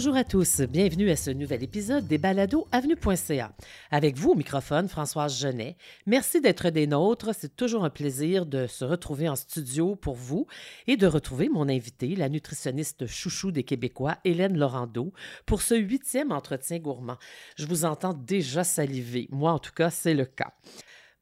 Bonjour à tous, bienvenue à ce nouvel épisode des balados avenue.ca. Avec vous au microphone, Françoise Genet. Merci d'être des nôtres, c'est toujours un plaisir de se retrouver en studio pour vous et de retrouver mon invité, la nutritionniste chouchou des Québécois, Hélène Laurando, pour ce huitième entretien gourmand. Je vous entends déjà saliver, moi en tout cas c'est le cas.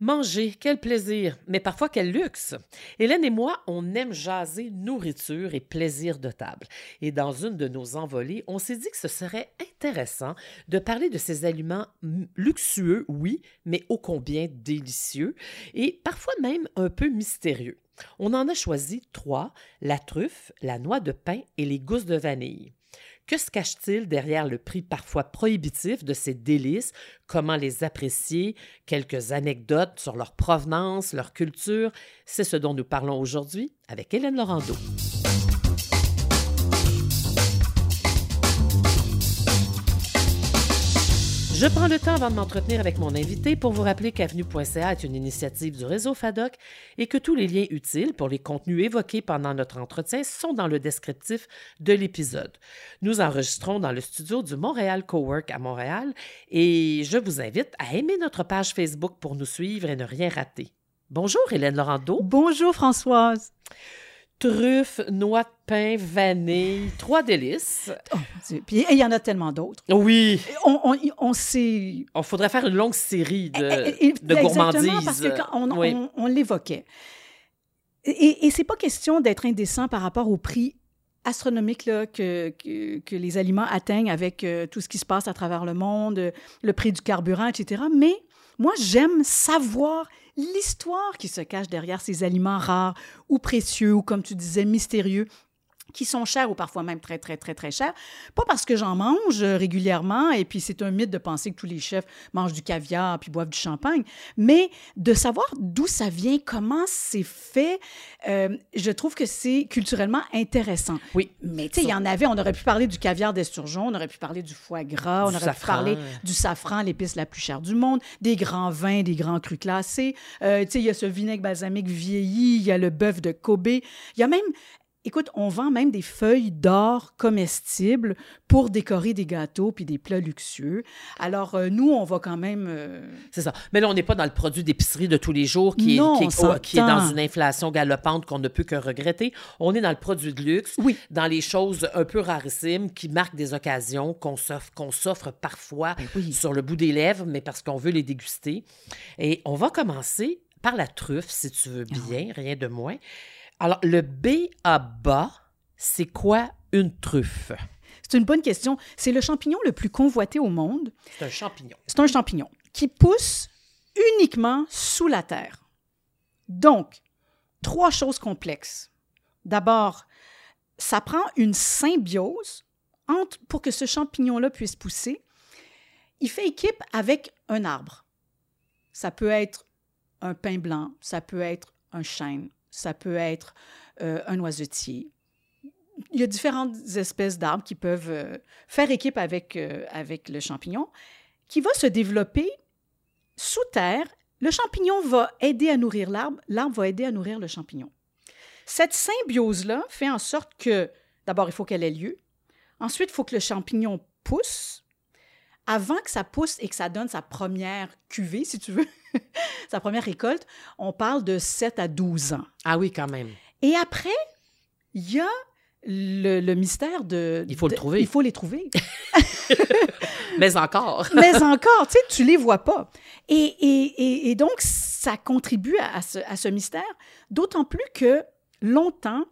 Manger, quel plaisir, mais parfois quel luxe. Hélène et moi, on aime jaser nourriture et plaisir de table. Et dans une de nos envolées, on s'est dit que ce serait intéressant de parler de ces aliments luxueux, oui, mais ô combien délicieux et parfois même un peu mystérieux. On en a choisi trois, la truffe, la noix de pain et les gousses de vanille. Que se cache-t-il derrière le prix parfois prohibitif de ces délices? Comment les apprécier? Quelques anecdotes sur leur provenance, leur culture? C'est ce dont nous parlons aujourd'hui avec Hélène Laurando. Je prends le temps avant de m'entretenir avec mon invité pour vous rappeler qu'Avenue.ca est une initiative du réseau FADOC et que tous les liens utiles pour les contenus évoqués pendant notre entretien sont dans le descriptif de l'épisode. Nous enregistrons dans le studio du Montréal Cowork à Montréal et je vous invite à aimer notre page Facebook pour nous suivre et ne rien rater. Bonjour Hélène Laurando. Bonjour Françoise truffes, noix de pain, vanille, trois délices. Oh, Puis il y en a tellement d'autres. Oui. On, on, on sait. On faudrait faire une longue série de, eh, eh, de gourmandises. parce que quand on, on, l'évoquait. Et, et c'est pas question d'être indécent par rapport au prix astronomique là, que, que, que, les aliments atteignent avec euh, tout ce qui se passe à travers le monde, le prix du carburant, etc. Mais moi, j'aime savoir l'histoire qui se cache derrière ces aliments rares ou précieux ou, comme tu disais, mystérieux qui sont chers ou parfois même très, très, très, très chers. Pas parce que j'en mange régulièrement, et puis c'est un mythe de penser que tous les chefs mangent du caviar puis boivent du champagne, mais de savoir d'où ça vient, comment c'est fait, euh, je trouve que c'est culturellement intéressant. Oui. Mais tu sais, il y en avait, on aurait pu parler du caviar d'esturgeon, on aurait pu parler du foie gras, on aurait pu parler du safran, l'épice la plus chère du monde, des grands vins, des grands crus classés. Euh, tu sais, il y a ce vinaigre balsamique vieilli, il y a le bœuf de Kobe. Il y a même Écoute, on vend même des feuilles d'or comestibles pour décorer des gâteaux puis des plats luxueux. Alors, euh, nous, on va quand même... Euh, C'est ça. Mais là, on n'est pas dans le produit d'épicerie de tous les jours qui, est, qui, est, dans une inflation galopante qu'on ne peut que regretter. On est dans le produit de luxe, oui. dans les choses un peu rarissimes qui marquent des occasions qu'on s'offre, qu'on s'offre parfois ben sur le bout des lèvres, mais parce qu'on veut les déguster. Et on va commencer par la truffe, si tu veux bien, rien de moins. Alors, le B à bas, c'est quoi une truffe? C'est une bonne question. C'est le champignon le plus convoité au monde. C'est un champignon. C'est un champignon qui pousse uniquement sous la terre. Donc, trois choses complexes. D'abord, ça prend une symbiose entre, pour que ce champignon-là puisse pousser. Il fait équipe avec un arbre. Ça peut être un pin blanc, ça peut être un chêne, ça peut être euh, un noisetier. Il y a différentes espèces d'arbres qui peuvent euh, faire équipe avec, euh, avec le champignon, qui va se développer sous terre. Le champignon va aider à nourrir l'arbre, l'arbre va aider à nourrir le champignon. Cette symbiose-là fait en sorte que, d'abord, il faut qu'elle ait lieu. Ensuite, il faut que le champignon pousse. Avant que ça pousse et que ça donne sa première cuvée, si tu veux, sa première récolte, on parle de 7 à 12 ans. Ah oui, quand même. Et après, il y a le, mystère de... Il faut le trouver. Il faut les trouver. Mais encore. Mais encore, tu sais, tu les vois pas. Et, et, et, donc, ça contribue à ce, à ce mystère, d'autant plus que longtemps,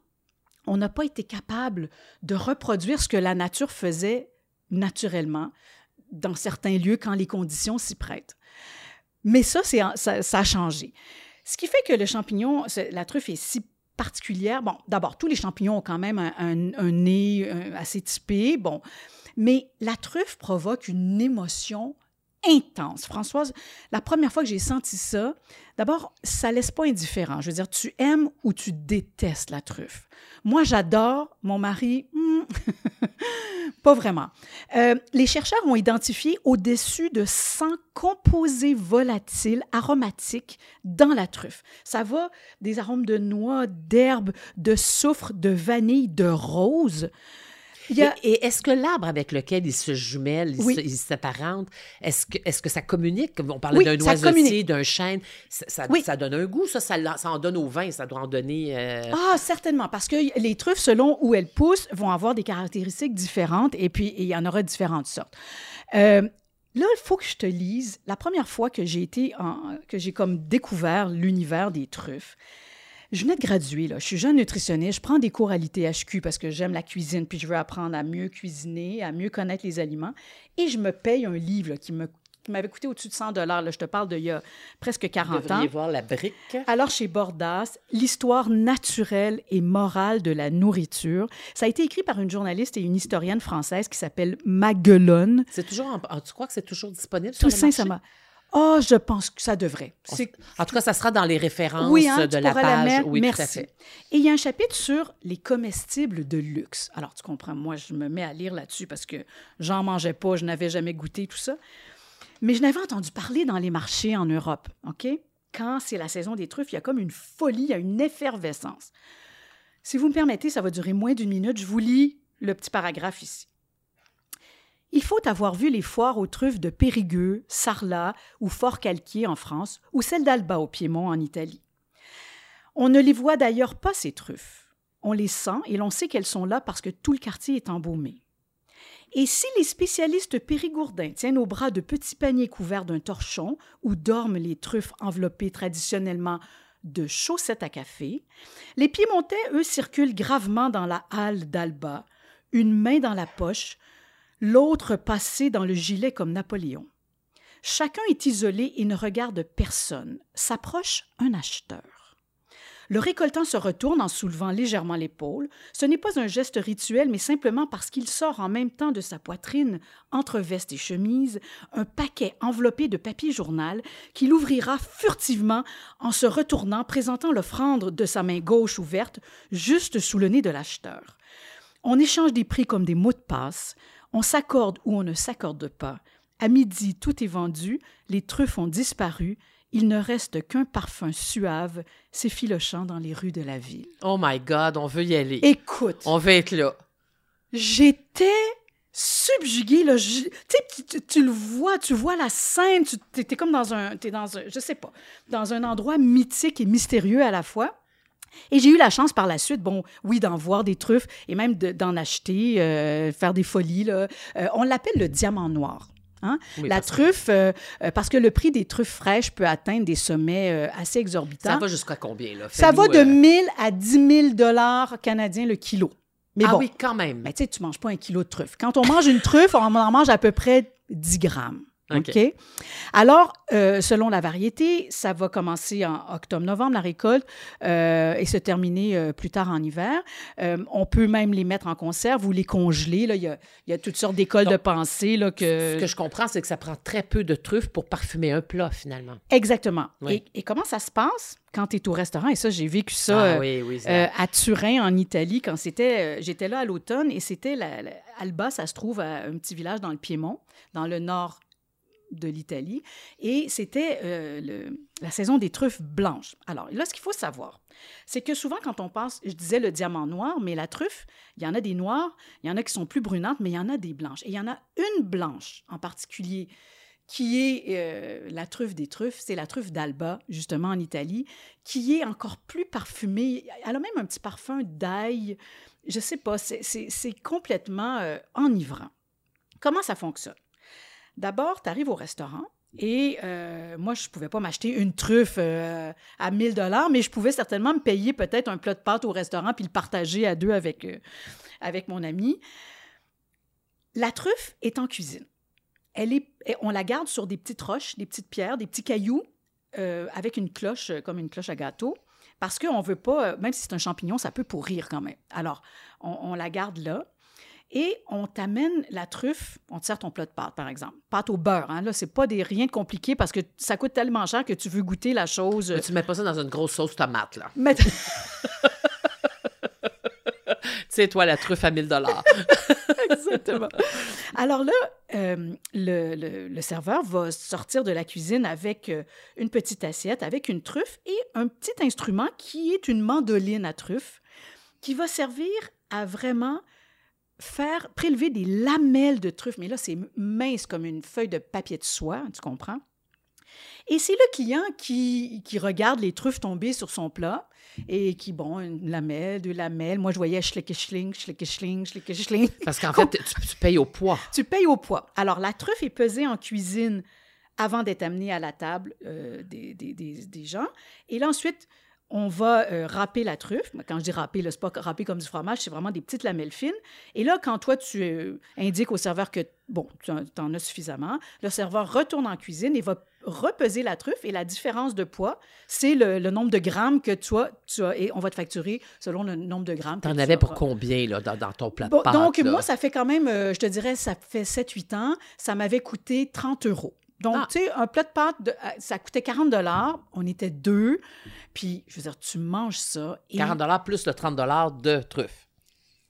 on n'a pas été capable de reproduire ce que la nature faisait naturellement dans certains lieux quand les conditions s'y prêtent. Mais ça, ça, ça a changé. Ce qui fait que le champignon, la truffe est si particulière. Bon, d'abord, tous les champignons ont quand même un, nez assez typé, bon, mais la truffe provoque une émotion intense. Françoise, la première fois que j'ai senti ça, d'abord, ça laisse pas indifférent. Je veux dire, tu aimes ou tu détestes la truffe. Moi, j'adore. Mon mari, hmm, pas vraiment. Euh, les chercheurs ont identifié au-dessus de 100 composés volatiles aromatiques dans la truffe. Ça va des arômes de noix, d'herbe, de soufre, de vanille, de rose. A- Et, et est-ce que l'arbre avec lequel ils se jumellent, ils Oui. ils s'apparentent, est-ce que, ça communique? On parlait Oui, d'un communique. d'un chêne. Ça, ça- Oui. ça donne un goût, ça, ça, en donne au vin, ça doit en donner. euh, Ah, certainement, parce que les truffes, selon où elles poussent, vont avoir des caractéristiques différentes et puis il y en aura différentes sortes. Euh, là, il faut que je te lise la première fois que j'ai été en- que j'ai comme découvert l'univers des truffes. Je venais de graduer, là. je suis jeune nutritionniste, je prends des cours à l'ITHQ parce que j'aime la cuisine, puis je veux apprendre à mieux cuisiner, à mieux connaître les aliments. Et je me paye un livre là, qui me- qui m'avait coûté au-dessus de 100 dollars. Je te parle d'il y a presque Vous 40 ans. voir la brique. Alors, chez Bordas, l'histoire naturelle et morale de la nourriture. Ça a été écrit par une journaliste et une historienne française qui s'appelle Maguelone. C'est toujours en- ah, tu crois que c'est toujours disponible Tout sur le marché? Oh, je pense que ça devrait. En tout cas, ça sera dans les références Oui, hein, de la page. la. Oui, Merci. tout à fait. Et il y a un chapitre sur les comestibles de luxe. Alors, tu comprends, moi, je me mets à lire là-dessus parce que j'en mangeais pas, je n'avais jamais goûté tout ça. Mais je n'avais entendu parler dans les marchés en Europe, OK? Quand c'est la saison des truffes, il y a comme une folie, il y a une effervescence. Si vous me permettez, ça va durer moins d'une minute. Je vous lis le petit paragraphe ici. Il faut avoir vu les foires aux truffes de Périgueux, Sarlat ou Fort-Calquier en France ou celles d'Alba au Piémont en Italie. On ne les voit d'ailleurs pas, ces truffes. On les sent et l'on sait qu'elles sont là parce que tout le quartier est embaumé. Et si les spécialistes périgourdins tiennent au bras de petits paniers couverts d'un torchon où dorment les truffes enveloppées traditionnellement de chaussettes à café, les Piémontais, eux, circulent gravement dans la halle d'Alba, une main dans la poche, l'autre passée dans le gilet comme Napoléon. Chacun est isolé et ne regarde personne. S'approche un acheteur. Le récoltant se retourne en soulevant légèrement l'épaule. Ce n'est pas un geste rituel, mais simplement parce qu'il sort en même temps de sa poitrine, entre veste et chemise, un paquet enveloppé de papier journal qu'il ouvrira furtivement en se retournant, présentant l'offrande de sa main gauche ouverte, juste sous le nez de l'acheteur. On échange des prix comme des mots de passe, on s'accorde ou on ne s'accorde pas. À midi, tout est vendu, les truffes ont disparu, il ne reste qu'un parfum suave s'effilochant dans les rues de la ville. Oh my God, on veut y aller. Écoute, On veut être là. j'étais subjuguée. Là, Je- tu tu, tu le vois, tu vois la scène, tu es, comme dans un, t'es dans un, je sais pas, dans un endroit mythique et mystérieux à la fois. Et j'ai eu la chance par la suite, bon, oui, d'en voir des truffes et même de- d'en acheter, euh, faire des folies. Là. Euh, on l'appelle le diamant noir. hein? Oui, la parce truffe, euh, euh, parce que le prix des truffes fraîches peut atteindre des sommets euh, assez exorbitants. Ça va jusqu'à combien, là? Ça va de euh, 1000 à 10 000 dollars canadiens le kilo. Mais ah bon, oui, quand même. mais tu sais, tu manges pas un kilo de truffe. Quand on mange une truffe, on en mange à peu près 10 grammes. OK. Alors, euh, selon la variété, ça va commencer en octobre-novembre, la récolte, euh, et se terminer euh, plus tard en hiver. On peut même les mettre en conserve ou les congeler. Là. Il, y a, il y a toutes sortes d'écoles de pensée. Là, que... Ce que je comprends, c'est que ça prend très peu de truffes pour parfumer un plat, finalement. Exactement. Oui. Et, et comment ça se passe quand tu es au restaurant? Et ça, j'ai vécu ça. ah oui, oui. ça- à Turin, en Italie, quand c'était, j'étais là à l'automne et c'était la- la- Alba, ça se trouve à un petit village dans le Piémont, dans le nord de l'Italie, et c'était euh, la saison des truffes blanches. Alors là, ce qu'il faut savoir, c'est que souvent quand on passe, je disais le diamant noir, mais la truffe, il y en a des noires, il y en a qui sont plus brunantes, mais il y en a des blanches. Et il y en a une blanche en particulier qui est euh, la truffe des truffes, c'est la truffe d'Alba, justement en Italie, qui est encore plus parfumée. Elle a même un petit parfum d'ail. Je sais pas, c'est complètement euh, enivrant. Comment ça fonctionne? D'abord, tu arrives au restaurant et euh, moi, je ne pouvais pas m'acheter une truffe euh, à 1000 dollars, mais je pouvais certainement me payer peut-être un plat de pâtes au restaurant puis le partager à deux avec, euh, avec mon ami. La truffe est en cuisine. Elle est, on la garde sur des petites roches, des petites pierres, des petits cailloux avec une cloche, comme une cloche à gâteau, parce qu'on ne veut pas, même si c'est un champignon, ça peut pourrir quand même. Alors, on, on la garde là. Et on t'amène la truffe, on te sert ton plat de pâte, par exemple. Pâte au beurre, hein, là, c'est pas des, rien de compliqué parce que ça coûte tellement cher que tu veux goûter la chose. Mais tu mets pas ça dans une grosse sauce tomate, là. Mais- Tu sais, toi, la truffe à 1000 dollars. Exactement. Alors là, euh, le, le- le serveur va sortir de la cuisine avec euh, une petite assiette, avec une truffe et un petit instrument qui est une mandoline à truffe, qui va servir à vraiment faire prélever des lamelles de truffes, mais là, c'est mince comme une feuille de papier de soie, tu comprends? Et c'est le client qui, qui regarde les truffes tomber sur son plat et qui, bon, une lamelle, deux lamelles. Moi, je voyais schling, schling, schling. Parce qu'en fait, tu, tu, payes au poids. Tu payes au poids. Alors, la truffe est pesée en cuisine avant d'être amenée à la table euh, des, des, des, des, gens. Et là, ensuite, on va euh, râper la truffe. Quand je dis râper, c'est pas râper comme du fromage, c'est vraiment des petites lamelles fines. Et là, quand toi, tu euh, indiques au serveur que, bon, tu en as suffisamment, le serveur retourne en cuisine et va repeser la truffe. Et la différence de poids, c'est le, nombre de grammes que toi, tu as. Et on va te facturer selon le nombre de grammes. Tu en avais pour combien, là, dans, ton plat de pâtes, Donc, moi, ça fait quand même, euh, je te dirais, ça fait 7-8 ans. Ça m'avait coûté 30 euros. Donc, ah. tu sais, un plat de pâtes, euh, ça coûtait 40 On était deux. Puis, je veux dire, tu manges ça. 40 plus le 30 de truffe.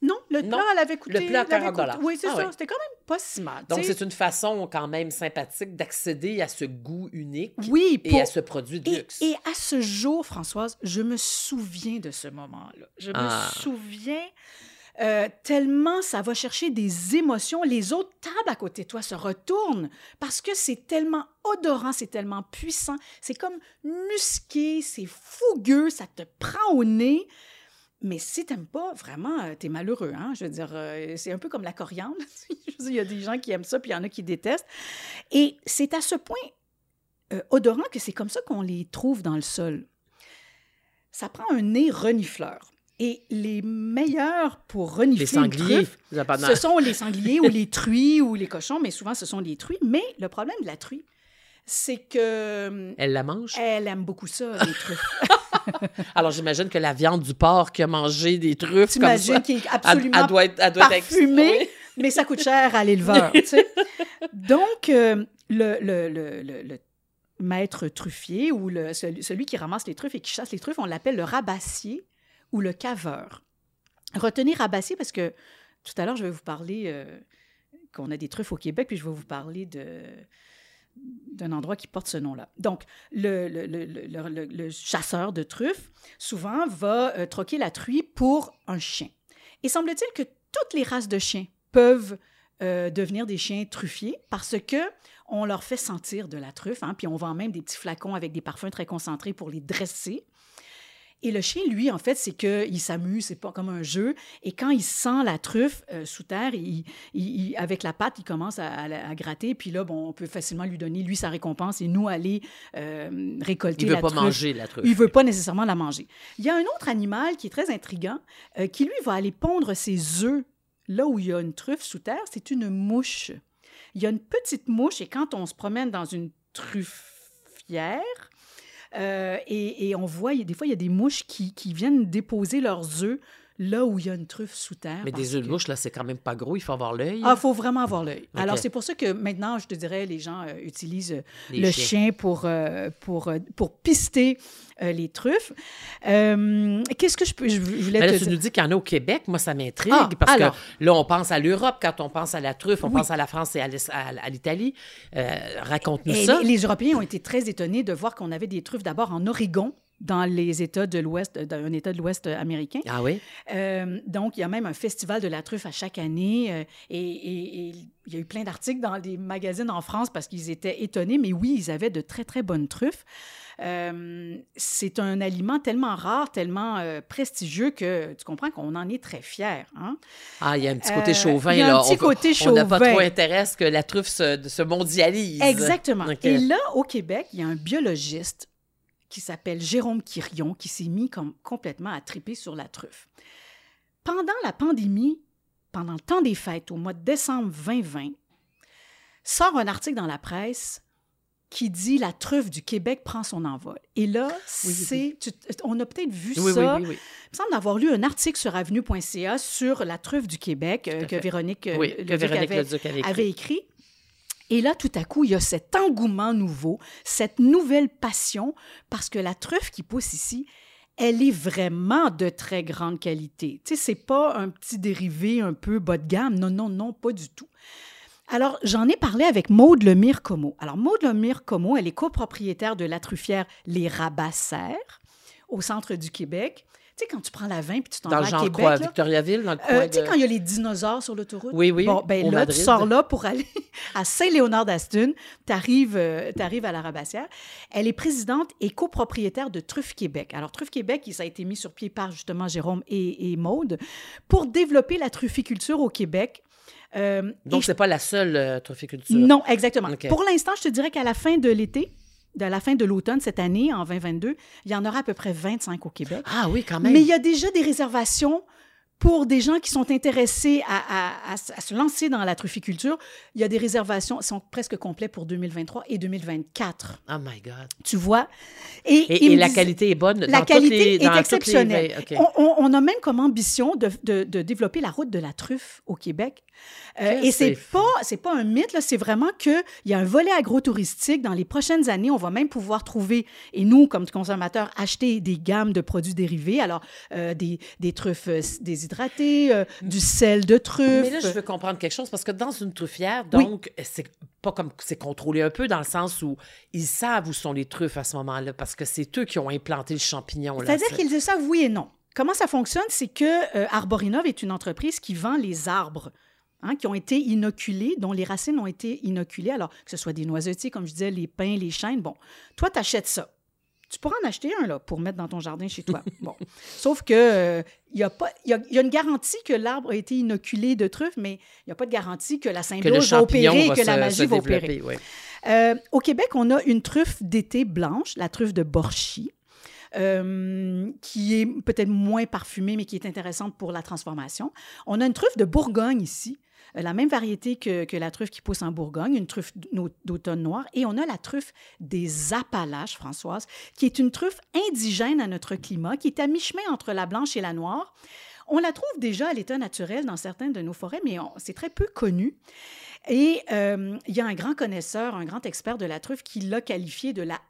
Non, le plat, elle avait coûté. Le plat, 40 Oui, c'est ah ça. C'était quand même pas si mal. Donc, c'est une façon quand même sympathique d'accéder à ce goût unique oui, et à ce produit de luxe. Et à ce jour, Françoise, je me souviens de ce moment-là. Je me ah. souviens euh, tellement ça va chercher des émotions. Les autres tables à côté de toi se retournent parce que c'est tellement odorant, c'est tellement puissant, c'est comme musqué, c'est fougueux, ça te prend au nez. Mais si t'aimes pas, vraiment, euh, t'es malheureux. Hein? Je veux dire, euh, c'est un peu comme la coriandre. il y a des gens qui aiment ça, puis il y en a qui détestent. Et c'est à ce point odorant que c'est comme ça qu'on les trouve dans le sol. Ça prend un nez renifleur. Et les meilleurs pour renifler les sangliers, ce sont les sangliers ou les truies ou les cochons, mais souvent ce sont les truies. Mais le problème de la truie, c'est que... Hum, elle la mange? Elle aime beaucoup ça, les truffes. Alors, j'imagine que la viande du porc qui a mangé des truffes comme ça... qui est absolument elle, doit être, elle doit parfumée, mais ça coûte cher à l'éleveur, tu sais. Donc, euh, le, le, le, le, maître truffier ou le, celui qui ramasse les truffes et qui chasse les truffes, on l'appelle le rabassier ou le caveur. Retenez Rabassier parce que tout à l'heure, je vais vous parler euh, qu'on a des truffes au Québec, puis je vais vous parler d'un endroit qui porte ce nom-là. Donc, le, chasseur de truffes, souvent, va euh, troquer la truie pour un chien. Et semble-t-il que toutes les races de chiens peuvent euh, devenir des chiens truffiers parce que on leur fait sentir de la truffe, hein, puis on vend même des petits flacons avec des parfums très concentrés pour les dresser. Et le chien, lui, en fait, c'est qu'il s'amuse, c'est pas comme un jeu. Et quand il sent la truffe euh, sous terre, il, avec la patte, il commence à, gratter. Puis là, bon, on peut facilement lui donner, lui, sa récompense et nous aller euh, récolter la truffe. Il veut pas manger la truffe. Il veut pas nécessairement la manger. Il y a un autre animal qui est très intriguant, euh, qui, lui, va aller pondre ses œufs là où il y a une truffe sous terre. C'est une mouche. Il y a une petite mouche et quand on se promène dans une truffière, euh, et, on voit, des fois, il y a des mouches qui, qui viennent déposer leurs œufs là où il y a une truffe sous terre. Mais des œufs de mouche, là, c'est quand même pas gros, il faut avoir l'œil. Ah, il faut vraiment avoir l'œil. Alors, c'est pour ça que maintenant, je te dirais, les gens euh, utilisent euh, le chien pour, euh, pour, pour pister les truffes. Qu'est-ce que je peux. Je voulais là, tu nous dis qu'il y en a au Québec. Moi, ça m'intrigue ah, parce que là, on pense à l'Europe. Quand on pense à la truffe, on pense à la France et à l'Italie. Raconte-nous ça. Les, les Européens ont été très étonnés de voir qu'on avait des truffes d'abord en Oregon dans les États de l'Ouest, dans un État de l'Ouest américain. Ah oui? Euh, donc, il y a même un festival de la truffe à chaque année euh, et, il y a eu plein d'articles dans des magazines en France parce qu'ils étaient étonnés, mais oui, ils avaient de très, très bonnes truffes. Euh, c'est un aliment tellement rare, tellement prestigieux que tu comprends qu'on en est très fiers. Hein? Ah, il y a un petit côté chauvin. Il y a un petit côté chauvin. On n'a pas trop intérêt que la truffe se, se mondialise. Exactement. Et là, au Québec, il y a un biologiste qui s'appelle Jérôme Quirion, qui s'est mis comme complètement à triper sur la truffe. Pendant la pandémie, pendant le temps des fêtes, au mois de décembre 2020, sort un article dans la presse qui dit la truffe du Québec prend son envol. Et là, c'est, on a peut-être vu ça. Il me semble avoir lu un article sur avenue.ca sur la truffe du Québec euh, que Véronique, euh, que Véronique avait, avait, écrit. Et là, tout à coup, il y a cet engouement nouveau, cette nouvelle passion, parce que la truffe qui pousse ici, elle est vraiment de très grande qualité. Tu sais, c'est pas un petit dérivé un peu bas de gamme. Non, non, non, pas du tout. Alors, j'en ai parlé avec Maude Lemire Como. Alors, Maude Lemire Como, elle est copropriétaire de la truffière Les Rabassaires au centre du Québec. Tu sais, quand tu prends la 20 puis tu t'en vas à Québec. quoi? là, Victoriaville, dans le euh, coin tu sais, de- quand il y a les dinosaures sur l'autoroute? Oui, oui, Bon, ben là, Madrid. tu sors là pour aller à Saint-Léonard-d'Aston. Tu arrives, à la Rabassière. Elle est présidente et copropriétaire de Truffe Québec. Alors, Truffe Québec, ça a été mis sur pied par justement Jérôme et, et Maude pour développer la trufficulture au Québec. Euh, Donc, et c'est pas la seule euh, trophiculture. non, exactement. Pour l'instant, je te dirais qu'à la fin de l'été, de la fin de l'automne cette année, en 2022, il y en aura à peu près 25 au Québec. Ah oui, quand même. Mais il y a déjà des réservations pour des gens qui sont intéressés à, se lancer dans la trufficulture. Il y a des réservations, sont presque complets pour 2023 et 2024. Oh my God. Tu vois? Et, la qualité est bonne la dans qualité les- est dans toutes les exceptionnelle. On, on- on a même comme ambition de, de- de développer la route de la truffe au Québec. Euh, et c'est pas c'est pas un mythe là, c'est vraiment que il y a un volet agro-touristique dans les prochaines années. On va même pouvoir trouver et nous comme consommateurs acheter des gammes de produits dérivés. Alors euh, des, des truffes euh, déshydratées, euh, du sel de truffe. Mais là, je veux comprendre quelque chose parce que dans une truffière, Oui. donc, c'est pas comme c'est contrôlé un peu dans le sens où ils savent où sont les truffes à ce moment-là parce que c'est eux qui ont implanté le champignon. C'est-à-dire C'est- qu'ils le savent oui et non. Comment ça fonctionne? C'est que euh, Arborinov est une entreprise qui vend les arbres hein, qui ont été inoculés, dont les racines ont été inoculées. Alors, que ce soit des noisetiers, comme je disais, les pins, les chênes. Bon, toi, tu achètes ça. Tu pourras en acheter un là, pour mettre dans ton jardin chez toi. Bon. Sauf que euh, il y, a pas- il y a, y a une garantie que l'arbre a été inoculé de truffes, mais il n'y a pas de garantie que la symbiose va opérer et que la magie va opérer. Euh, au Québec, on a une truffe d'été blanche, la truffe de Borchy, euh, qui est peut-être moins parfumée, mais qui est intéressante pour la transformation. On a une truffe de Bourgogne ici, euh, la même variété que, la truffe qui pousse en Bourgogne, une truffe d'au- d'automne noir. Et on a la truffe des Appalaches, Françoise, qui est une truffe indigène à notre climat, qui est à mi-chemin entre la blanche et la noire. On la trouve déjà à l'état naturel dans certaines de nos forêts, mais c'est très peu connu. Et euh, il y a un grand connaisseur, un grand expert de la truffe qui l'a qualifié de la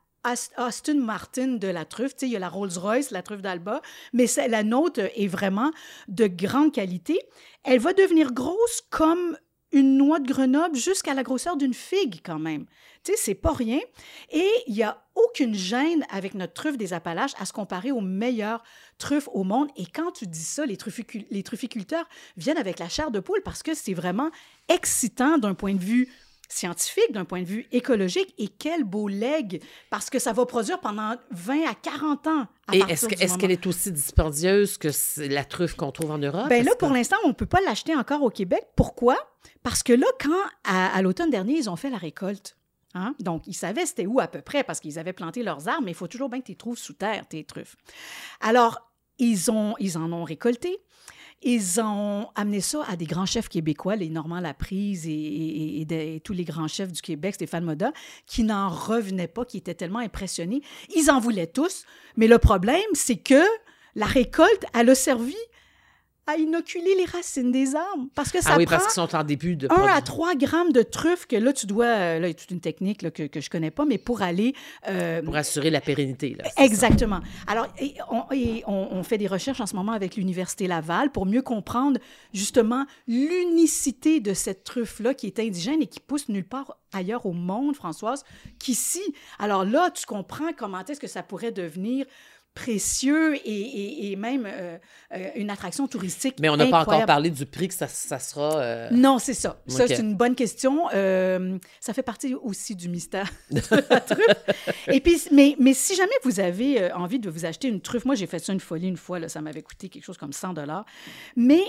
Aston Martin de la truffe. Tu sais, il y a la Rolls-Royce, la truffe d'Alba, mais la nôtre est vraiment de grande qualité. Elle va devenir grosse comme une noix de Grenoble jusqu'à la grosseur d'une figue quand même. Tu sais, c'est pas rien. Et il n'y a aucune gêne avec notre truffe des Appalaches à se comparer aux meilleures truffes au monde. Et quand tu dis ça, les trufficulteurs viennent avec la chair de poule parce que c'est vraiment excitant d'un point de vue scientifique, d'un point de vue écologique. Et quel beau leg! Parce que ça va produire pendant 20 à 40 ans. À Et est-ce qu'elle est aussi dispendieuse que la truffe qu'on trouve en Europe? Ben là, pour l'instant, on ne peut pas l'acheter encore au Québec. Pourquoi? Parce que là, quand, à, à l'automne dernier, ils ont fait la récolte, hein, donc ils savaient c'était où à peu près, parce qu'ils avaient planté leurs arbres, mais il faut toujours bien que tu les trouves sous terre, tes truffes. Alors, ils, ont, ils en ont récolté. Ils ont amené ça à des grands chefs québécois, les Normand Laprise et, et- et tous les grands chefs du Québec, Stéphane Moda, qui n'en revenaient pas, qui étaient tellement impressionnés. Ils en voulaient tous, mais le problème, c'est que la récolte, elle a servi à inoculer les racines des arbres. Parce que ça Ah oui, prend parce qu'ils sont en début de 1 à produit. 3 grammes de truffes que là, tu dois... euh, Là, il y a toute une technique là, que, que je connais pas, mais pour aller... euh, Pour assurer la pérennité. Là, ça. Exactement. Alors, et on, et on- on fait des recherches en ce moment avec l'Université Laval pour mieux comprendre justement l'unicité de cette truffe-là qui est indigène et qui pousse nulle part ailleurs au monde, Françoise, qu'ici. Alors là, tu comprends comment est-ce que ça pourrait devenir précieux et, et- et même euh, euh, une attraction touristique Mais on n'a pas encore parlé du prix que ça, ça sera. euh, Non, c'est ça. Ça, c'est une bonne question. Ça fait partie aussi du mystère de la truffe. Et puis, mais, mais si jamais vous avez envie de vous acheter une truffe, moi, j'ai fait ça une folie une fois, là, ça m'avait coûté quelque chose comme 100 dollars. Mais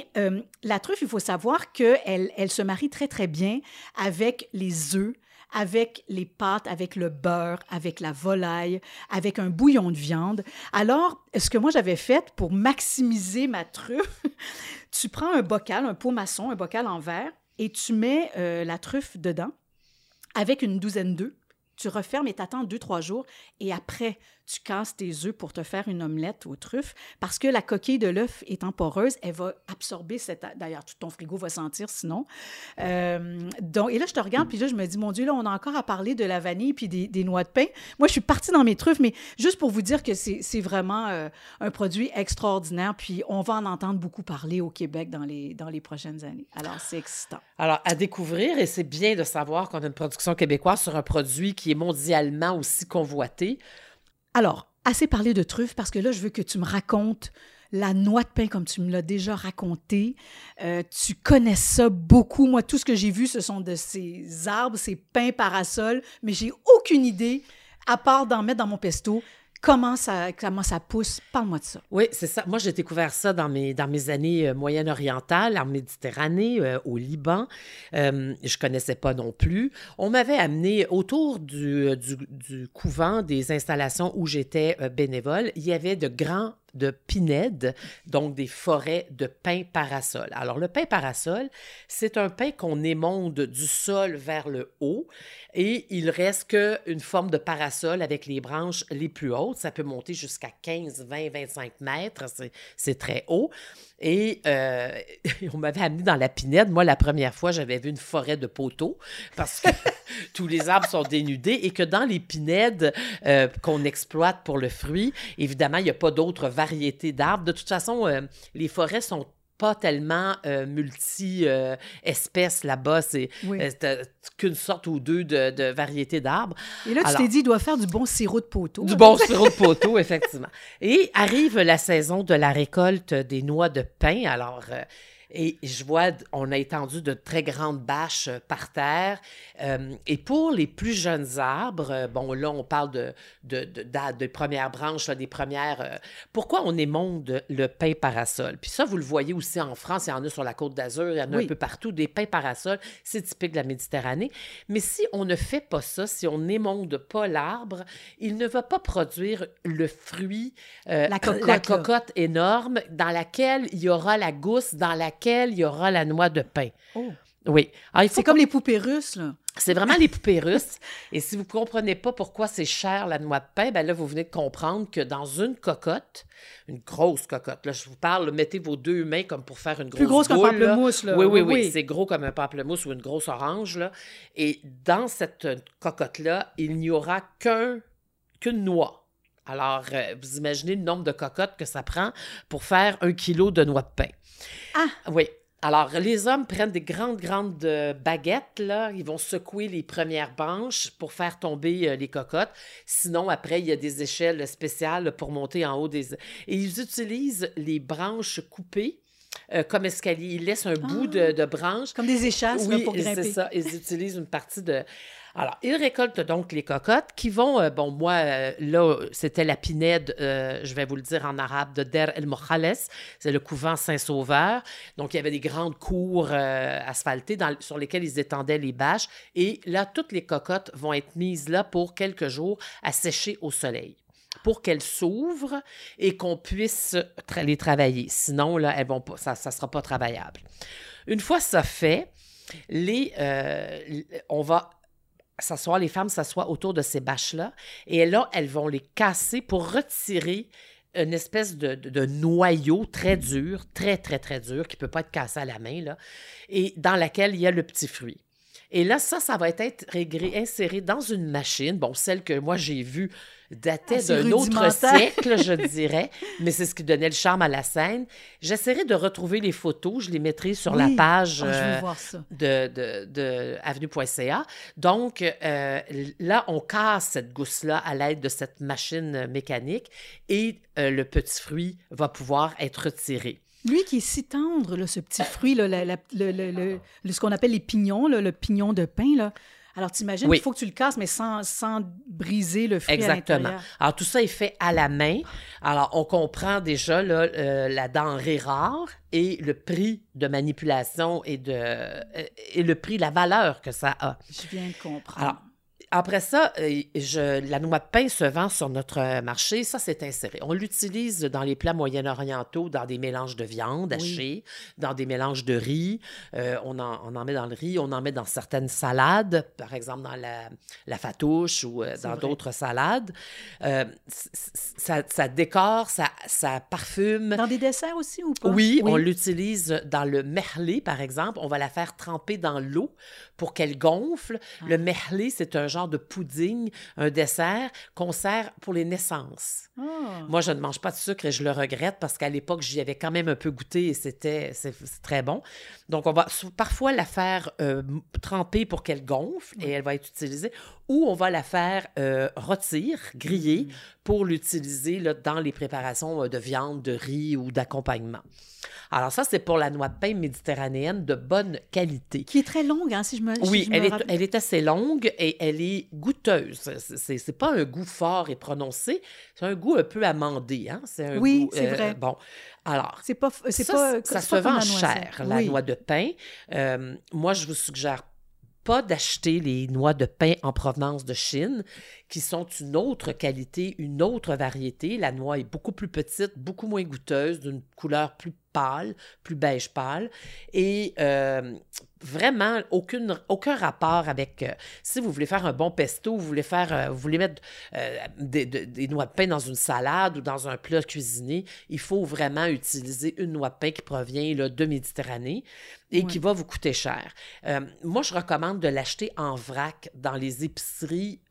la truffe, il faut savoir qu'elle elle se marie très, très bien avec les œufs, avec les pâtes, avec le beurre, avec la volaille, avec un bouillon de viande. Alors, ce que moi j'avais fait pour maximiser ma truffe, tu prends un bocal, un pot maçon, un bocal en verre, et tu mets euh, la truffe dedans avec une douzaine d'œufs. Tu refermes et t'attends deux, trois jours. Et après, tu casses tes œufs pour te faire une omelette aux truffes parce que la coquille de l'œuf étant poreuse, elle va absorber cette... D'ailleurs, tout ton frigo va sentir sinon. Euh, donc, et là, je te regarde, puis là, je me dis, mon Dieu, là, on a encore à parler de la vanille puis des, noix de pain. Moi, je suis partie dans mes truffes, mais juste pour vous dire que c'est c'est vraiment euh, un produit extraordinaire. Puis on va en entendre beaucoup parler au Québec dans les, dans les prochaines années. Alors, c'est excitant. Alors, à découvrir, et c'est bien de savoir qu'on a une production québécoise sur un produit qui est mondialement aussi convoité. Alors, assez parlé de truffes parce que là, je veux que tu me racontes la noix de pain comme tu me l'as déjà raconté. Euh, tu connais ça beaucoup. Moi, tout ce que j'ai vu, ce sont de ces arbres, ces pins parasols, mais j'ai aucune idée, à part d'en mettre dans mon pesto, comment ça, comment ça pousse? Parle-moi de ça. Oui, c'est ça. Moi, j'ai découvert ça dans mes, dans mes années euh, moyen-orientales, en Méditerranée, euh, au Liban. Euh, je connaissais pas non plus. On m'avait amené autour du, du, du, couvent des installations où j'étais bénévole. Il y avait de grands de pinèdes, donc des forêts de pins parasol. Alors, le pin parasol, c'est un pin qu'on émonde du sol vers le haut et il reste qu'une forme de parasol avec les branches les plus hautes. Ça peut monter jusqu'à 15, 20, 25 mètres. C'est très haut. Et euh, on m'avait amené dans la pinède. Moi, la première fois, j'avais vu une forêt de poteaux parce que tous les arbres sont dénudés et que dans les pinèdes euh, qu'on exploite pour le fruit, évidemment, il n'y a pas d'autres variétés d'arbres. De toute façon, euh, les forêts sont pas tellement euh, multi-espèces là-bas. C'est euh, qu'une sorte ou deux de, de variétés d'arbres. Et là, tu t'es dit, il doit faire du bon sirop de poteau. Du bon sirop de poteau, effectivement. Et arrive la saison de la récolte des noix de pin. Alors, euh, et je vois, on a étendu de très grandes bâches euh, par terre. Euh, et pour les plus jeunes arbres, euh, bon, là, on parle de, de, de, premières branches, des premières. pourquoi on émonde le pain parasol? Puis ça, vous le voyez aussi en France, il y en a sur la côte d'Azur, il y en a un peu partout, des pins parasols. C'est typique de la Méditerranée. Mais si on ne fait pas ça, si on n'émonde pas l'arbre, il ne va pas produire le fruit, la cocotte, la cocotte énorme dans laquelle il y aura la gousse, dans laquelle il y aura la noix de pain. Oh. Oui. C'est comme les poupées russes, là. C'est vraiment les poupées russes. Et si vous ne comprenez pas pourquoi c'est cher la noix de pain, ben là, vous venez de comprendre que dans une cocotte, une grosse cocotte, là, je vous parle, mettez vos deux mains comme pour faire une grosse Plus grosse qu'un pamplemousse, là. Oui, oui, oui. C'est gros comme un pamplemousse ou une grosse orange, là. Et dans cette cocotte-là, il n'y aura qu'un, qu'une noix. Alors, euh, vous imaginez le nombre de cocottes que ça prend pour faire un kilo de noix de pain. Ah! Oui. Alors, les hommes prennent des grandes, grandes euh, baguettes, là. Ils vont secouer les premières branches pour faire tomber euh, les cocottes. Sinon, après, il y a des échelles spéciales pour monter en haut des... Et ils utilisent les branches coupées comme escalier. Ils laissent un bout de, ah! de branche. Comme des échasses oui, pour grimper. c'est ça. Ils utilisent une partie de... Alors, ils récoltent donc les cocottes qui vont, euh, bon, moi, euh, là, c'était la pinède, euh, je vais vous le dire en arabe, de Der El Mochales, c'est le couvent Saint-Sauveur. Donc, il y avait des grandes cours asphaltées sur lesquelles ils étendaient les bâches. Et là, toutes les cocottes vont être mises là pour quelques jours à sécher au soleil pour qu'elles s'ouvrent et qu'on puisse les travailler. Sinon, là, elles vont pas, ça ne sera pas travaillable. Une fois ça fait, les, on va les femmes s'assoient autour de ces bâches-là, et là, elles vont les casser pour retirer une espèce de, noyau très dur, très, très, très dur, qui ne peut pas être cassé à la main, là, et dans laquelle il y a le petit fruit. Et là, ça, ça va être inséré dans une machine, bon, celle que moi j'ai vue datait d'un autre siècle, je dirais, mais c'est ce qui donnait le charme à la scène. J'essaierai de retrouver les photos, je les mettrai sur la page oh, euh, de, de, de avenue.ca. Donc, euh, là, on casse cette gousse-là à l'aide de cette machine mécanique et euh, le petit fruit va pouvoir être retiré. Lui qui est si tendre, ce petit fruit, là, ce qu'on appelle les pignons, le pignon de pain, là, alors, tu imagines il faut que tu le casses, mais sans, sans briser le fruit Exactement. à Alors, tout ça est fait à la main. Alors, on comprend déjà là, euh, la denrée rare et le prix de manipulation et, de, euh, et le prix, la valeur que ça a. Je viens de comprendre. Alors, après ça, euh, je, la noix de pain se vend sur notre marché. Ça, c'est inséré. On l'utilise dans les plats moyen-orientaux, dans des mélanges de viande hachée, dans des mélanges de riz. Euh, on, en, on, en, met dans le riz, on en met dans certaines salades, par exemple dans la, la fatouche ou euh, dans d'autres salades. ça, ça, décore, ça, ça, parfume. Dans des desserts aussi ou pas? Oui, on l'utilise dans le merlé, par exemple. On va la faire tremper dans l'eau pour qu'elle gonfle. Le ah. merlé, c'est un genre genre de pudding, un dessert qu'on sert pour les naissances. Ah. Moi, je ne mange pas de sucre et je le regrette parce qu'à l'époque, j'y avais quand même un peu goûté et c'était c'est c'est très bon. Donc, on va parfois la faire euh, tremper pour qu'elle gonfle et elle va être utilisée ou on va la faire euh, rôtir, griller pour l'utiliser là, dans les préparations euh, de viande, de riz ou d'accompagnement. Alors ça, c'est pour la noix de pain méditerranéenne de bonne qualité. Qui est très longue, hein, si je me si Oui, je me elle est, elle est assez longue et elle est goûteuse. C'est- pas un goût fort et prononcé, c'est un goût un peu amandé. Hein? C'est un Oui, goût, c'est vrai. Bon, alors, C'est pas, ça, pas, ça c'est se pas vend cher, la Oui. noix de pain. Euh, moi, je vous suggère pas d'acheter les noix de pain en provenance de Chine, qui sont une autre qualité, une autre variété. La noix est beaucoup plus petite, beaucoup moins goûteuse, d'une couleur plus pâle, plus beige pâle, et euh, vraiment aucune, aucun rapport avec euh, si vous voulez faire un bon pesto, vous voulez faire, euh, vous voulez mettre des, de- des noix de pain dans une salade ou dans un plat cuisiné, il faut vraiment utiliser une noix de pain qui provient là, de Méditerranée et qui va vous coûter cher. Moi, je recommande de l'acheter en vrac dans les épiceries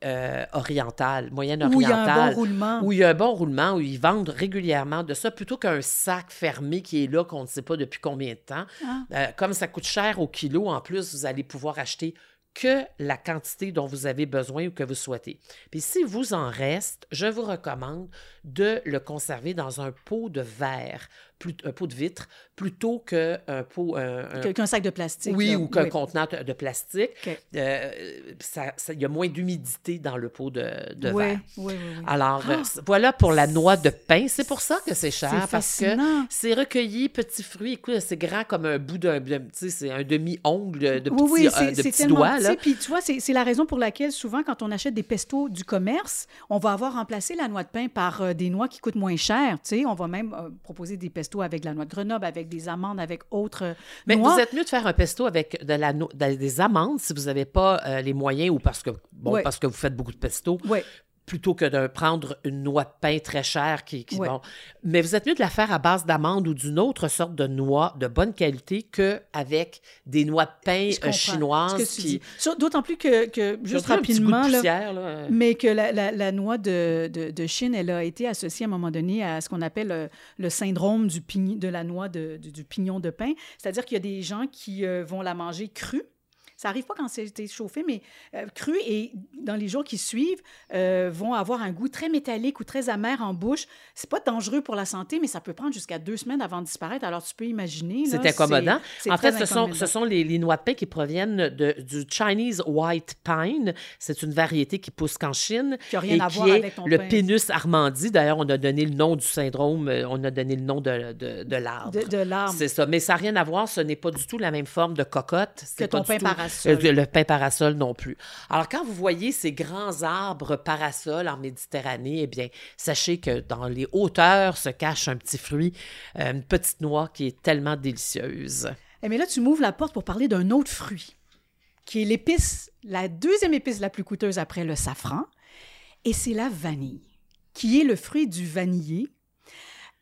euh, orientales, Où il y a moyenne-orientales. un bon roulement. Où il y a un bon roulement, où ils vendent régulièrement de ça, plutôt qu'un sac fermé qui est là, qu'on ne sait pas depuis combien de temps. Ah. Euh, comme ça coûte cher au kilo, en plus, vous allez pouvoir acheter que la quantité dont vous avez besoin ou que vous souhaitez. Puis si vous en reste, je vous recommande de le conserver dans un pot de verre, plus- un pot de vitre, plutôt qu'un pot... un- Qu'un sac de plastique. oui, là. ou qu'un Oui. contenant de plastique. Euh, ça- ça- Il y a moins d'humidité dans le pot de, de Oui, verre. oui. Alors, Ah! voilà pour la noix de pain. C'est pour ça que c'est cher, C'est parce que c'est recueilli, petit fruit. Écoute, c'est grand comme un bout d'un... d'un- Tu sais, c'est un demi-ongle de, petits, oui, euh, c'est de petits petit. Là. Puis tu vois, c'est c'est la raison pour laquelle souvent, quand on achète des pestos du commerce, on va avoir remplacé la noix de pain par euh, des noix qui coûtent moins cher. Tu sais, on va même euh, proposer des pestos avec la noix de Grenoble, avec des amandes, avec autres Mais noix. vous êtes mieux de faire un pesto avec de la no- de- des amandes si vous n'avez pas euh, les moyens ou parce que, bon, parce que vous faites beaucoup de pesto. Oui, plutôt que de prendre une noix de pain très chère qui, qui Ouais. bon. Mais vous êtes mieux de la faire à base d'amandes ou d'une autre sorte de noix de bonne qualité que avec des noix de pain euh, chinoises qui D'autant plus que, que juste rapidement, là, poussière, là. mais que la, la- la noix de, de- de Chine, elle a été associée à un moment donné à ce qu'on appelle euh, le syndrome du pign- de la noix de- du, du pignon de pain. C'est-à-dire qu'il y a des gens qui euh, vont la manger crue. Ça arrive pas quand c'est chauffé, mais euh, crue et dans les jours qui suivent, euh, vont avoir un goût très métallique ou très amer en bouche. C'est pas dangereux pour la santé, mais ça peut prendre jusqu'à deux semaines avant de disparaître. Alors tu peux imaginer. C'est incommodant. En fait, ce sont, incommodant. ce sont les, les noix de pain qui proviennent de, du Chinese White Pine. C'est une variété qui pousse qu'en Chine. Qui a rien et à qui voir est avec ton le pain. Pinus armandi. D'ailleurs, on a donné le nom du syndrome, euh, on a donné le nom de, de, de l'arbre. de, de l'arbre. C'est ça. Mais ça n'a rien à voir. Ce n'est pas du tout la même forme de cocotte. Que ton du pain tout- parasol. euh, le pain parasol non plus. Alors, quand vous voyez ces grands arbres parasols en Méditerranée, eh bien, sachez que dans les hauteurs se cache un petit fruit, euh, une petite noix qui est tellement délicieuse. Eh bien là, tu m'ouvres la porte pour parler d'un autre fruit, qui est l'épice, la deuxième épice la plus coûteuse après le safran, et c'est la vanille, qui est le fruit du vanillé.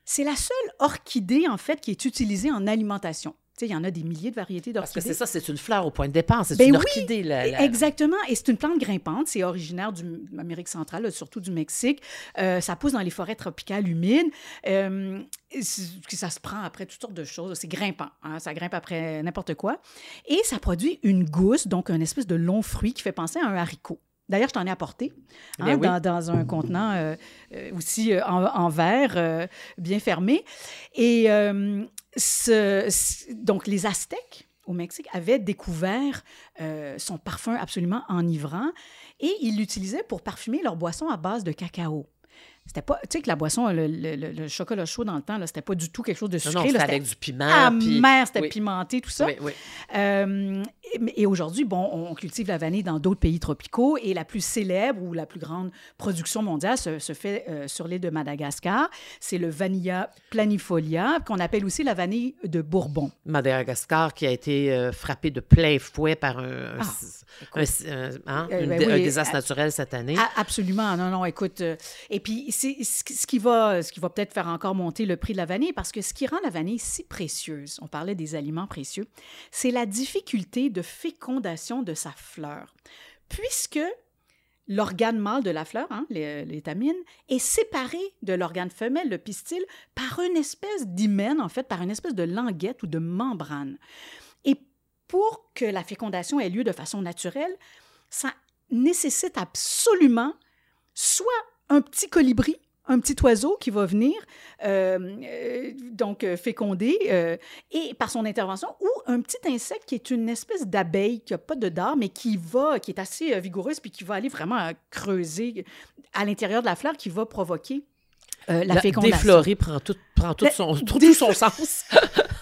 C'est la seule orchidée, en fait, qui est utilisée en alimentation. Il y en a des milliers de variétés Parce que d'orchidées. c'est ça, c'est une fleur au point de départ. C'est Ben une oui, orchidée. La, la- Exactement. Et c'est une plante grimpante. C'est originaire de l'Amérique centrale, surtout du Mexique. Euh, ça pousse dans les forêts tropicales humides. Euh, ça se prend après toutes sortes de choses. C'est grimpant. hein. Ça grimpe après n'importe quoi. Et ça produit une gousse, donc un espèce de long fruit qui fait penser à un haricot. D'ailleurs, je t'en ai apporté hein, Ben oui. dans, dans un contenant euh, euh, aussi euh, en, en verre, euh, bien fermé. Et ce- ce- donc, les Aztèques au Mexique avaient découvert son parfum absolument enivrant et ils l'utilisaient pour parfumer leurs boissons à base de cacao. C'était pas, tu sais que la boisson, le, le- le- le chocolat chaud dans le temps, c'était pas du tout quelque chose de Non, sucré. non, là, c'était avec du piment. amer, c'était oui. pimenté, tout ça. Oui, oui. Euh, et et aujourd'hui, bon, on cultive la vanille dans d'autres pays tropicaux et la plus célèbre ou la plus grande production mondiale se, se fait euh, sur l'île de Madagascar. C'est le Vanilla planifolia, qu'on appelle aussi la vanille de Bourbon. Madagascar qui a été euh, frappé de plein fouet par un, un- Ah, un- un- hein, Euh, une- ben un oui, désastre naturel cette année. Absolument. Non, non, écoute. euh, et puis, ce qui- va, ce qui va peut-être faire encore monter le prix de la vanille, parce que ce qui rend la vanille si précieuse, on parlait des aliments précieux, c'est la difficulté de fécondation de sa fleur. Puisque l'organe mâle de la fleur, hein, l'étamine, est séparé de l'organe femelle, le pistil, par une espèce d'hymen, en fait, par une espèce de languette ou de membrane. Et pour que la fécondation ait lieu de façon naturelle, ça nécessite absolument soit un petit colibri un petit oiseau qui va venir euh, euh, donc euh, féconder et par son intervention ou un petit insecte qui est une espèce d'abeille qui n'a pas de dard mais qui va qui est assez vigoureuse puis qui va aller vraiment creuser à l'intérieur de la fleur qui va provoquer la, fécondation. Déflorer prend tout, prend tout, son, tout son sens.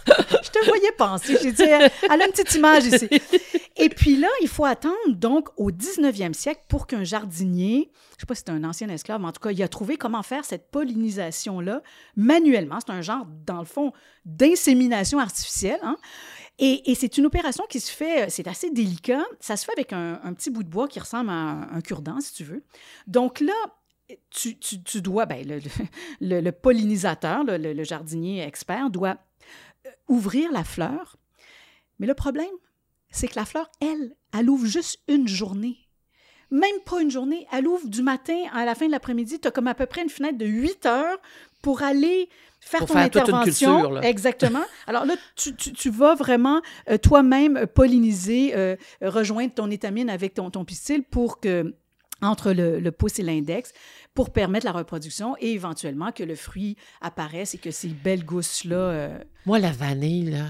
Je te voyais penser. J'ai dit, elle a une petite image ici. Et puis là, il faut attendre donc au 19e siècle pour qu'un jardinier, je ne sais pas si c'est un ancien esclave, mais en tout cas, il a trouvé comment faire cette pollinisation-là manuellement. C'est un genre, dans le fond, d'insémination artificielle. Hein? Et, c'est une opération qui se fait, c'est assez délicat. Ça se fait avec un, petit bout de bois qui ressemble à un, cure-dent, si tu veux. Donc là, tu, dois, ben, le, pollinisateur, le jardinier expert, doit euh, ouvrir la fleur. Mais le problème, c'est que la fleur, elle, elle ouvre juste une journée. Même pas une journée. Elle ouvre du matin à la fin de l'après-midi. Tu as comme à peu près une fenêtre de 8 heures pour aller faire ton intervention. Exactement. Alors là, tu, vas vraiment euh, toi-même polliniser, euh, rejoindre ton étamine avec ton, ton pistil pour que entre le, pouce et l'index pour permettre la reproduction et éventuellement que le fruit apparaisse et que ces belles gousses-là... Euh, Moi, la vanille, là,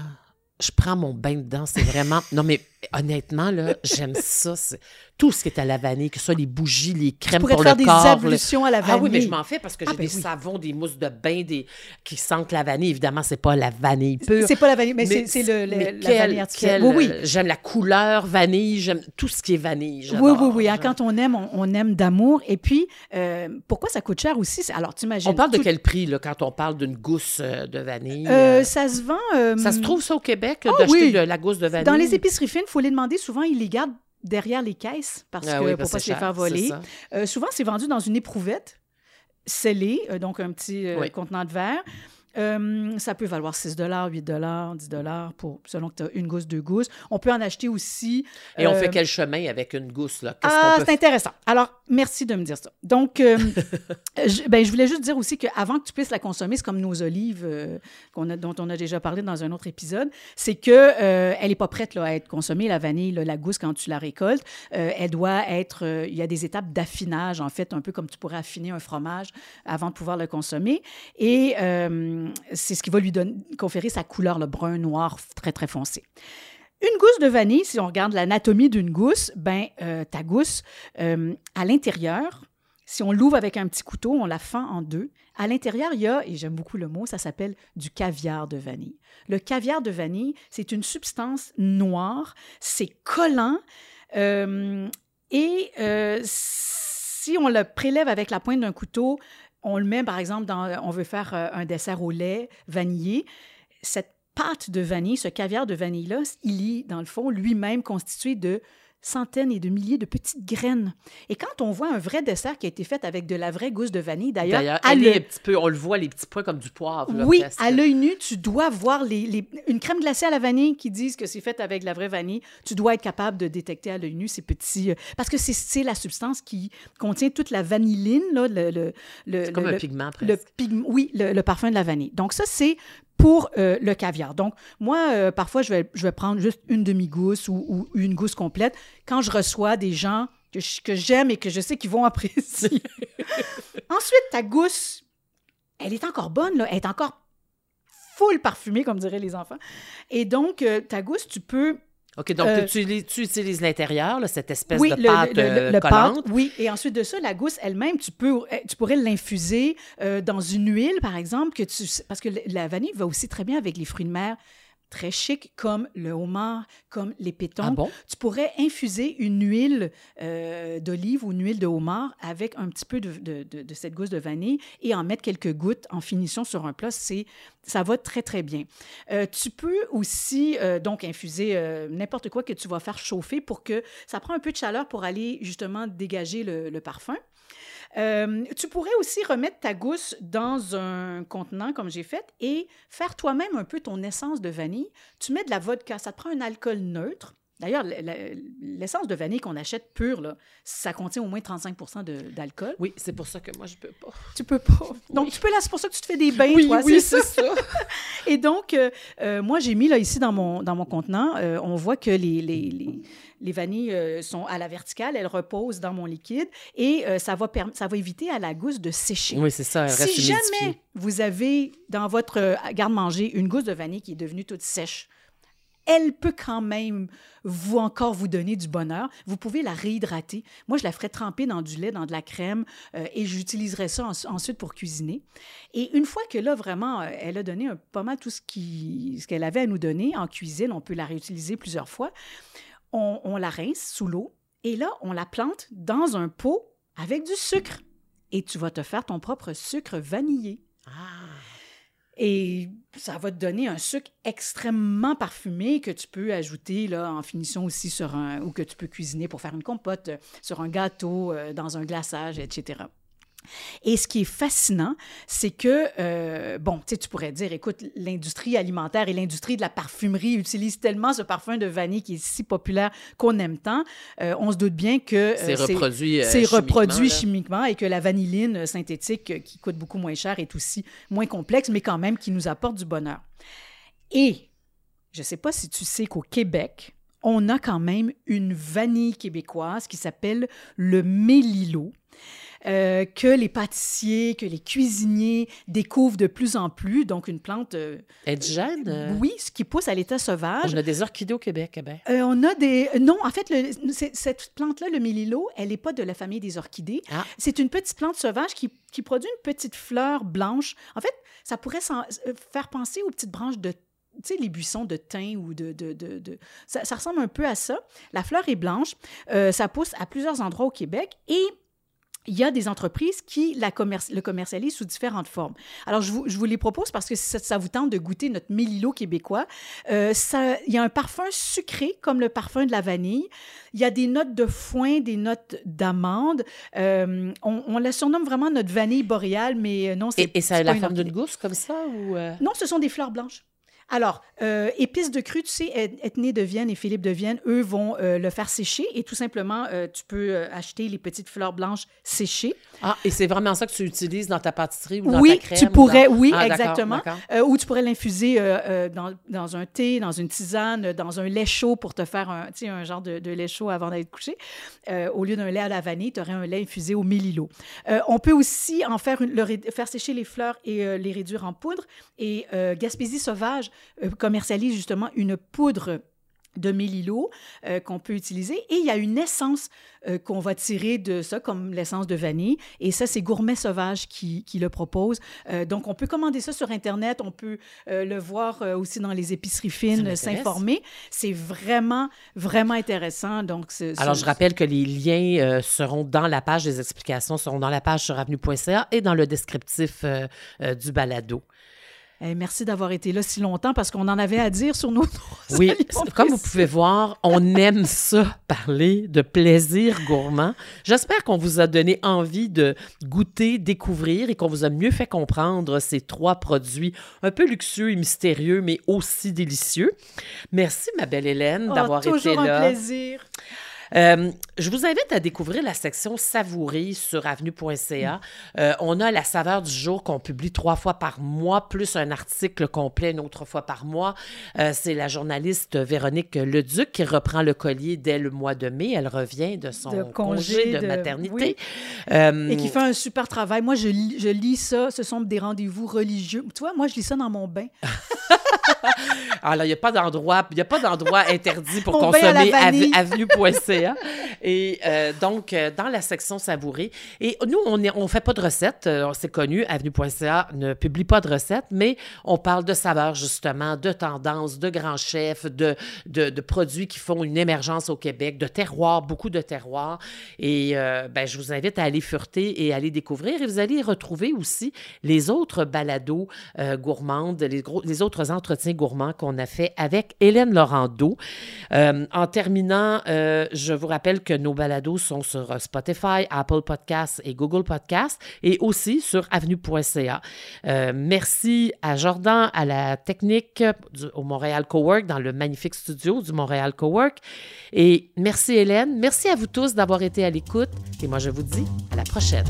je prends mon bain dedans. C'est vraiment. Non, mais honnêtement, là, j'aime ça. Tout ce qui est à la vanille, que ce soit les bougies, les crèmes pour faire le des ablutions à la vanille. Ah oui, mais je m'en fais parce que ah, j'ai ben des savons, des mousses de bain des... qui sentent la vanille. Évidemment, c'est pas la vanille pure. C'est pas la vanille, mais, c'est le, la vanille artificielle. oui, oui. J'aime la couleur vanille, j'aime tout ce qui est vanille. Oui, oui, oui. Hein, quand on aime, on, aime d'amour. Et puis, euh, pourquoi ça coûte cher aussi? Alors, tu imagines. On parle de quel prix, là, quand on parle d'une gousse euh, de vanille? Euh, ça se vend. Ça se trouve, ça, au Québec, ah d'acheter de la gousse de vanille? Dans les épiceries fines, faut les demander souvent ils les gardent derrière les caisses parce ah que pour pas se les faire voler. Euh, souvent, c'est vendu dans une éprouvette scellée, euh, donc un petit euh, contenant de verre. Euh, ça peut valoir 6 8 10 pour, selon que tu as une gousse, deux gousses. On peut en acheter aussi. Et on fait euh, quel chemin avec une gousse? Là? Ah, c'est intéressant. Alors, merci de me dire ça. Donc, euh, je, ben, je voulais juste dire aussi qu'avant que tu puisses la consommer, c'est comme nos olives a, dont on a déjà parlé dans un autre épisode, c'est qu'elle elle n'est pas prête là, à être consommée, la vanille, la gousse, quand tu la récoltes. elle doit être... il y a des étapes d'affinage, en fait, un peu comme tu pourrais affiner un fromage avant de pouvoir le consommer. Et c'est ce qui va lui donner, conférer sa couleur, le brun noir très, très foncé. Une gousse de vanille, si on regarde l'anatomie d'une gousse, ben, euh, ta gousse, euh, à l'intérieur, si on l'ouvre avec un petit couteau, on la fend en deux. À l'intérieur, il y a, et j'aime beaucoup le mot, ça s'appelle du caviar de vanille. Le caviar de vanille, c'est une substance noire, c'est collant, euh, et si on le prélève avec la pointe d'un couteau, on le met, par exemple, dans, on veut faire euh, un dessert au lait vanillé. Cette pâte de vanille, ce caviar de vanille-là, il est, dans le fond, lui-même constitué de centaines et de milliers de petites graines. Et quand on voit un vrai dessert qui a été fait avec de la vraie gousse de vanille, d'ailleurs, petit peu, on le voit les petits points comme du poivre. oui, à l'œil nu, tu dois voir les, une crème glacée à la vanille qui disent que c'est fait avec la vraie vanille. Tu dois être capable de détecter à l'œil nu ces petits, euh, parce que c'est la substance qui contient toute la vanilline, là, le, le, le comme un pigment presque. Le oui, le, parfum de la vanille. Donc ça, c'est pour euh, le caviar. Donc, moi, euh, parfois, je vais, je vais prendre juste une demi-gousse ou, une gousse complète quand je reçois des gens que, j'aime et que je sais qu'ils vont apprécier. Ensuite, ta gousse, elle est encore bonne, là. elle est encore full parfumée, comme diraient les enfants. Et donc, euh, ta gousse, tu peux OK, donc euh, tu, utilises l'intérieur, cette espèce de pâte euh, collante. oui, et ensuite de ça, la gousse elle-même, tu, peux, euh, tu pourrais l'infuser dans une huile, par exemple, que tu, parce que la vanille va aussi très bien avec les fruits de mer très chic comme le homard, comme les pétons. Ah tu pourrais infuser une huile euh, d'olive ou une huile de homard avec un petit peu de, cette gousse de vanille et en mettre quelques gouttes en finition sur un plat. C'est, ça va très, très bien. Euh, tu peux aussi euh, donc infuser n'importe quoi que tu vas faire chauffer pour que ça prend un peu de chaleur pour aller justement dégager le parfum. Euh, tu pourrais aussi remettre ta gousse dans un contenant comme j'ai fait et faire toi-même un peu ton essence de vanille. Tu mets de la vodka, ça te prend un alcool neutre. D'ailleurs, le- le- l'essence de vanille qu'on achète pure, là, ça contient au moins 35 de- d'alcool. Oui, c'est pour ça que moi, je peux pas. Tu peux pas. Donc, tu peux là, c'est pour ça que tu te fais des bains, toi, oui, c'est ça. c'est ça. Et donc, euh, euh, moi, j'ai mis là ici dans mon, dans mon contenant, euh, on voit que les, les, les, les vanilles sont à la verticale, elles reposent dans mon liquide et ça, va ça va éviter à la gousse de sécher. oui, c'est ça. Elle reste Si humidifiée. jamais vous avez dans votre garde-manger une gousse de vanille qui est devenue toute sèche, elle peut quand même vous encore vous donner du bonheur. Vous pouvez la réhydrater. Moi, je la ferais tremper dans du lait, dans de la crème, euh, et j'utiliserai ça en- ensuite pour cuisiner. Et une fois que là, vraiment, euh, elle a donné un- pas mal tout ce qu'elle avait à nous donner en cuisine, on peut la réutiliser plusieurs fois. On, on la rince sous l'eau, et là, on la plante dans un pot avec du sucre. Et tu vas te faire ton propre sucre vanillé. Ah. Et ça va te donner un sucre extrêmement parfumé que tu peux ajouter là, en finition aussi sur un. ou que tu peux cuisiner pour faire une compote, euh, sur un gâteau, euh, dans un glaçage, etc. Et ce qui est fascinant, c'est que, euh, bon, tu pourrais dire, écoute, l'industrie alimentaire et l'industrie de la parfumerie utilisent tellement ce parfum de vanille qui est si populaire qu'on aime tant. Euh, on se doute bien que euh, C'est reproduit. c'est reproduit chimiquement et que la vanilline synthétique, qui coûte beaucoup moins cher, est aussi moins complexe, mais quand même qui nous apporte du bonheur. Et je ne sais pas si tu sais qu'au Québec, on a quand même une vanille québécoise qui s'appelle le mélilo. euh, que les pâtissiers, que les cuisiniers découvrent de plus en plus. Donc, une plante, euh, euh, oui, ce qui pousse à l'état sauvage. On a des orchidées au Québec, eh ben. Euh, on a des. Non, en fait, le- cette plante-là, le mélilo, elle n'est pas de la famille des orchidées. Ah. C'est une petite plante sauvage qui, qui produit une petite fleur blanche. En fait, ça pourrait faire penser aux petites branches de. Tu sais, les buissons de thym ou de. de, de, de- Ça, ça ressemble un peu à ça. La fleur est blanche. Euh, ça pousse à plusieurs endroits au Québec et. Il y a des entreprises qui la commerci- le commercialisent sous différentes formes. Alors, je vous, je vous les propose parce que ça, ça vous tente de goûter notre mélilo québécois. Euh, ça, il y a un parfum sucré comme le parfum de la vanille. Il y a des notes de foin, des notes d'amande. Euh, on, on la surnomme vraiment notre vanille boréale, mais non, c'est Et, et ça a la forme d'une gousse comme ça ou. euh? Non, ce sont des fleurs blanches. Alors, euh, épices de cru, tu sais, Et- Ethné de Vienne et Philippe de Vienne, eux, vont euh, le faire sécher et tout simplement, euh, tu peux acheter les petites fleurs blanches séchées. Ah, et c'est vraiment ça que tu utilises dans ta pâtisserie ou dans oui, ta crème? tu ou pourrais, dans- oui, Ah, exactement. ou tu pourrais l'infuser dans, dans un thé, dans une tisane, dans un lait chaud pour te faire un, un genre de, de lait chaud avant coucher. Euh, au lieu d'un lait à la vanille, tu aurais un lait infusé au. Euh, on peut aussi en faire, une- le faire sécher les fleurs et les réduire en poudre. Et Gaspésie Sauvage commercialise justement une poudre de mélilo euh, qu'on peut utiliser. Et il y a une essence euh, qu'on va tirer de ça, comme l'essence de vanille. Et ça, c'est Gourmet Sauvage qui, qui le propose. Euh, donc, on peut commander ça sur Internet. On peut euh, le voir euh, aussi dans les épiceries fines, s'informer. C'est vraiment, vraiment intéressant. Donc, Alors, je rappelle que les liens euh, seront dans la page des explications, seront dans la page sur avenue.ca et dans le descriptif euh, euh, du balado. Eh, merci d'avoir été là si longtemps parce qu'on en avait à dire sur nos Oui, comme vous pouvez voir, on aime ça, parler de plaisir gourmand. J'espère qu'on vous a donné envie de goûter, découvrir et qu'on vous a mieux fait comprendre ces trois produits un peu luxueux et mystérieux, mais aussi délicieux. Merci, ma belle Hélène, Oh, d'avoir été toujours un là. plaisir. Euh, je vous invite à découvrir la section savourer sur avenue.ca. Euh, on a la saveur du jour qu'on publie trois fois par mois, plus un article complet une autre fois par mois. Euh, c'est la journaliste Véronique Leduc qui reprend le collier dès le mois de mai. Elle revient de son De congé, congé de, de- maternité. oui. Et qui fait un super travail. Moi, je, lis- je lis ça. Ce sont des rendez-vous religieux. Tu vois, moi, je lis ça dans mon bain. Alors, il n'y a pas d'endroit, il a pas d'endroit interdit pour Mon consommer vanille. Et euh, donc, euh, dans la section savourer. Et nous, on ne fait pas de recettes. euh, C'est connu, avenue.ca ne publie pas de recettes, mais on parle de saveurs, justement, de tendances, de grands chefs, de, produits qui font une émergence au Québec, de terroirs, beaucoup de terroirs. Et ben, je vous invite à aller fureter et aller découvrir. Et vous allez retrouver aussi les autres balados gourmandes, les, autres entretiens Paris Gourmand qu'on a fait avec Hélène Laurando. Euh, en terminant, euh, je vous rappelle que nos balados sont sur Spotify, Apple Podcasts et Google Podcasts et aussi sur avenue.ca. Euh, merci à Jordan, à la technique au Montréal Cowork, dans le magnifique studio du Montréal Cowork. Et merci Hélène. Merci à vous tous d'avoir été à l'écoute. Et moi, je vous dis à la prochaine.